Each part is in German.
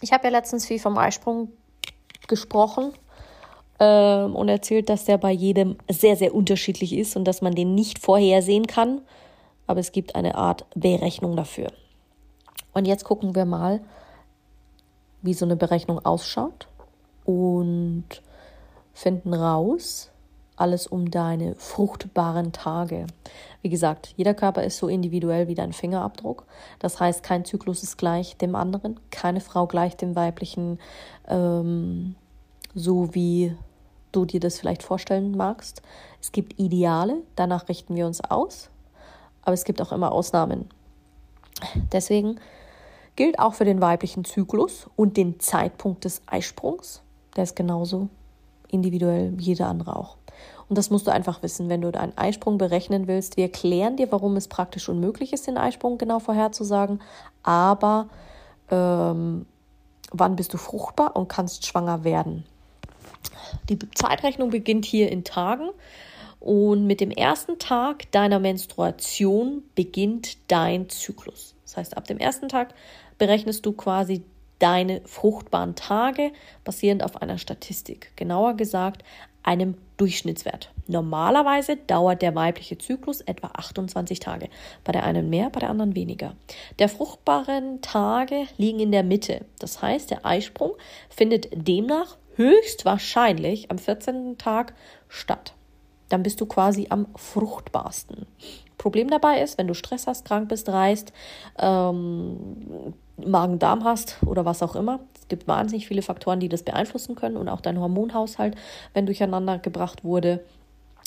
ich habe ja letztens viel vom Eisprung gesprochen ähm, und erzählt, dass der bei jedem sehr, sehr unterschiedlich ist und dass man den nicht vorhersehen kann. Aber es gibt eine Art Berechnung dafür. Und jetzt gucken wir mal, wie so eine Berechnung ausschaut und finden raus, alles um deine fruchtbaren Tage. Wie gesagt, jeder Körper ist so individuell wie dein Fingerabdruck. Das heißt, kein Zyklus ist gleich dem anderen, keine Frau gleich dem weiblichen, ähm, so wie du dir das vielleicht vorstellen magst. Es gibt Ideale, danach richten wir uns aus, aber es gibt auch immer Ausnahmen. Deswegen gilt auch für den weiblichen Zyklus und den Zeitpunkt des Eisprungs. Der ist genauso individuell wie jeder andere auch. Und das musst du einfach wissen, wenn du deinen Eisprung berechnen willst. Wir erklären dir, warum es praktisch unmöglich ist, den Eisprung genau vorherzusagen. Aber ähm, wann bist du fruchtbar und kannst schwanger werden? Die Zeitrechnung beginnt hier in Tagen. Und mit dem ersten Tag deiner Menstruation beginnt dein Zyklus. Das heißt, ab dem ersten Tag berechnest du quasi deine fruchtbaren Tage basierend auf einer Statistik. Genauer gesagt, einem Durchschnittswert. Normalerweise dauert der weibliche Zyklus etwa 28 Tage. Bei der einen mehr, bei der anderen weniger. Der fruchtbaren Tage liegen in der Mitte. Das heißt, der Eisprung findet demnach höchstwahrscheinlich am 14. Tag statt. Dann bist du quasi am fruchtbarsten. Problem dabei ist, wenn du Stress hast, krank bist, reist, ähm, Magen-Darm hast oder was auch immer. Es gibt wahnsinnig viele Faktoren, die das beeinflussen können und auch dein Hormonhaushalt, wenn durcheinander gebracht wurde.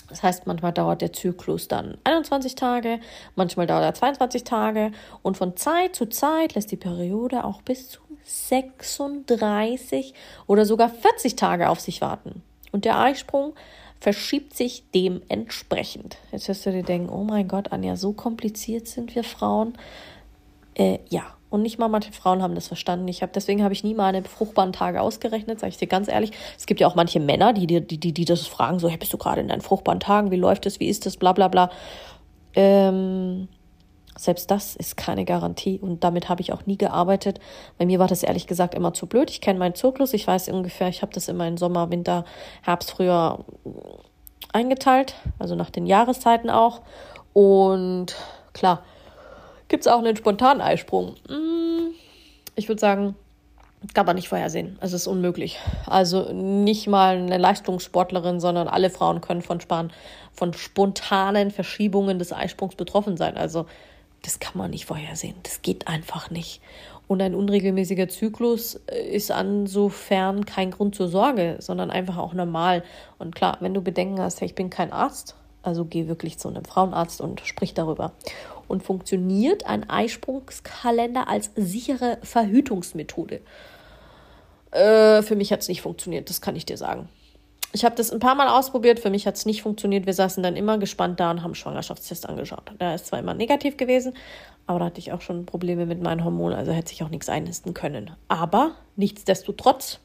Das heißt, manchmal dauert der Zyklus dann 21 Tage, manchmal dauert er 22 Tage und von Zeit zu Zeit lässt die Periode auch bis zu 36 oder sogar 40 Tage auf sich warten. Und der Eisprung verschiebt sich dementsprechend. Jetzt wirst du dir denken, oh mein Gott, Anja, so kompliziert sind wir Frauen. Äh, ja, und nicht mal manche Frauen haben das verstanden. Ich habe deswegen habe ich nie meine fruchtbaren Tage ausgerechnet, sage ich dir ganz ehrlich. Es gibt ja auch manche Männer, die die die die das fragen, so hey, bist du gerade in deinen fruchtbaren Tagen? Wie läuft es? Wie ist das? Bla bla bla. Ähm, selbst das ist keine Garantie und damit habe ich auch nie gearbeitet. Bei mir war das ehrlich gesagt immer zu blöd. Ich kenne meinen Zyklus, ich weiß ungefähr, ich habe das immer in Sommer, Winter, Herbst, Frühjahr eingeteilt, also nach den Jahreszeiten auch. Und klar, Gibt es auch einen spontanen Eisprung? Hm, ich würde sagen, kann man nicht vorhersehen. Es ist unmöglich. Also nicht mal eine Leistungssportlerin, sondern alle Frauen können von, Span von spontanen Verschiebungen des Eisprungs betroffen sein. Also das kann man nicht vorhersehen. Das geht einfach nicht. Und ein unregelmäßiger Zyklus ist insofern kein Grund zur Sorge, sondern einfach auch normal. Und klar, wenn du Bedenken hast, ich bin kein Arzt, also geh wirklich zu einem Frauenarzt und sprich darüber und funktioniert ein Eisprungskalender als sichere Verhütungsmethode. Äh, für mich hat es nicht funktioniert, das kann ich dir sagen. Ich habe das ein paar Mal ausprobiert, für mich hat es nicht funktioniert. Wir saßen dann immer gespannt da und haben Schwangerschaftstest angeschaut. Der ist zwar immer negativ gewesen, aber da hatte ich auch schon Probleme mit meinen Hormonen, also hätte sich auch nichts einnisten können. Aber nichtsdestotrotz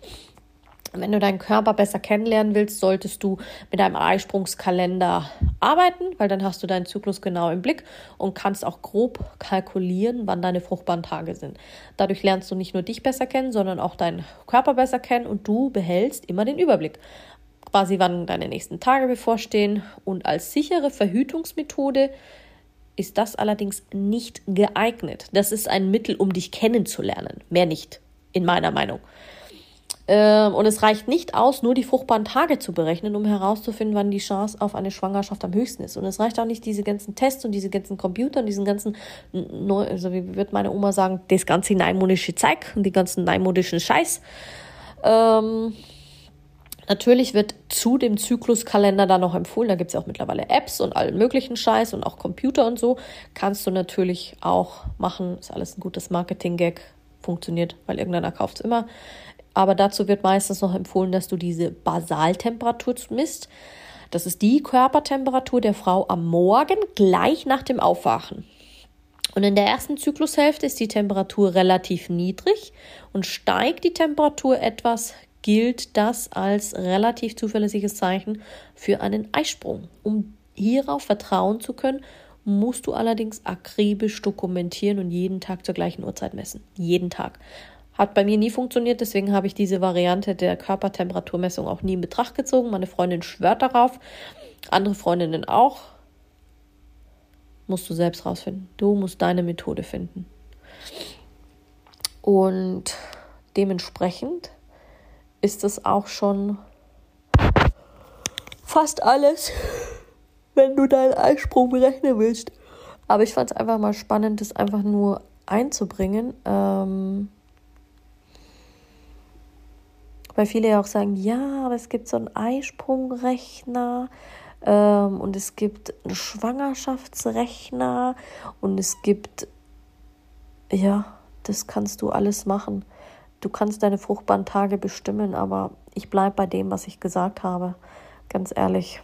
wenn du deinen Körper besser kennenlernen willst, solltest du mit einem Eisprungskalender arbeiten, weil dann hast du deinen Zyklus genau im Blick und kannst auch grob kalkulieren, wann deine fruchtbaren Tage sind. Dadurch lernst du nicht nur dich besser kennen, sondern auch deinen Körper besser kennen und du behältst immer den Überblick. Quasi, wann deine nächsten Tage bevorstehen. Und als sichere Verhütungsmethode ist das allerdings nicht geeignet. Das ist ein Mittel, um dich kennenzulernen. Mehr nicht, in meiner Meinung. Ähm, und es reicht nicht aus, nur die fruchtbaren Tage zu berechnen, um herauszufinden, wann die Chance auf eine Schwangerschaft am höchsten ist. Und es reicht auch nicht, diese ganzen Tests und diese ganzen Computer und diesen ganzen, also wie wird meine Oma sagen, das ganze neimodische Zeug und die ganzen neimodischen Scheiß. Ähm, Natürlich wird zu dem Zykluskalender dann noch empfohlen, da gibt es ja auch mittlerweile Apps und allen möglichen Scheiß und auch Computer und so. Kannst du natürlich auch machen, ist alles ein gutes Marketing-Gag funktioniert, weil irgendeiner kauft es immer. Aber dazu wird meistens noch empfohlen, dass du diese Basaltemperatur misst. Das ist die Körpertemperatur der Frau am Morgen gleich nach dem Aufwachen. Und in der ersten Zyklushälfte ist die Temperatur relativ niedrig und steigt die Temperatur etwas, gilt das als relativ zuverlässiges Zeichen für einen Eisprung. Um hierauf vertrauen zu können, musst du allerdings akribisch dokumentieren und jeden Tag zur gleichen Uhrzeit messen. Jeden Tag. Hat bei mir nie funktioniert, deswegen habe ich diese Variante der Körpertemperaturmessung auch nie in Betracht gezogen. Meine Freundin schwört darauf, andere Freundinnen auch. Musst du selbst rausfinden. Du musst deine Methode finden. Und dementsprechend ist es auch schon fast alles wenn du deinen Eisprung berechnen willst. Aber ich fand es einfach mal spannend, das einfach nur einzubringen. Ähm, weil viele ja auch sagen, ja, aber es gibt so einen Eisprungrechner ähm, und es gibt einen Schwangerschaftsrechner und es gibt, ja, das kannst du alles machen. Du kannst deine fruchtbaren Tage bestimmen, aber ich bleibe bei dem, was ich gesagt habe. Ganz ehrlich.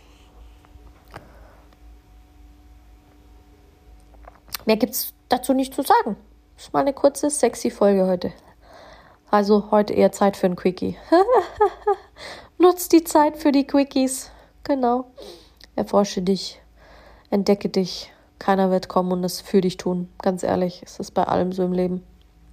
Mehr gibt es dazu nicht zu sagen. Das ist mal eine kurze, sexy Folge heute. Also heute eher Zeit für ein Quickie. Nutz die Zeit für die Quickies. Genau. Erforsche dich. Entdecke dich. Keiner wird kommen und es für dich tun. Ganz ehrlich, es ist bei allem so im Leben.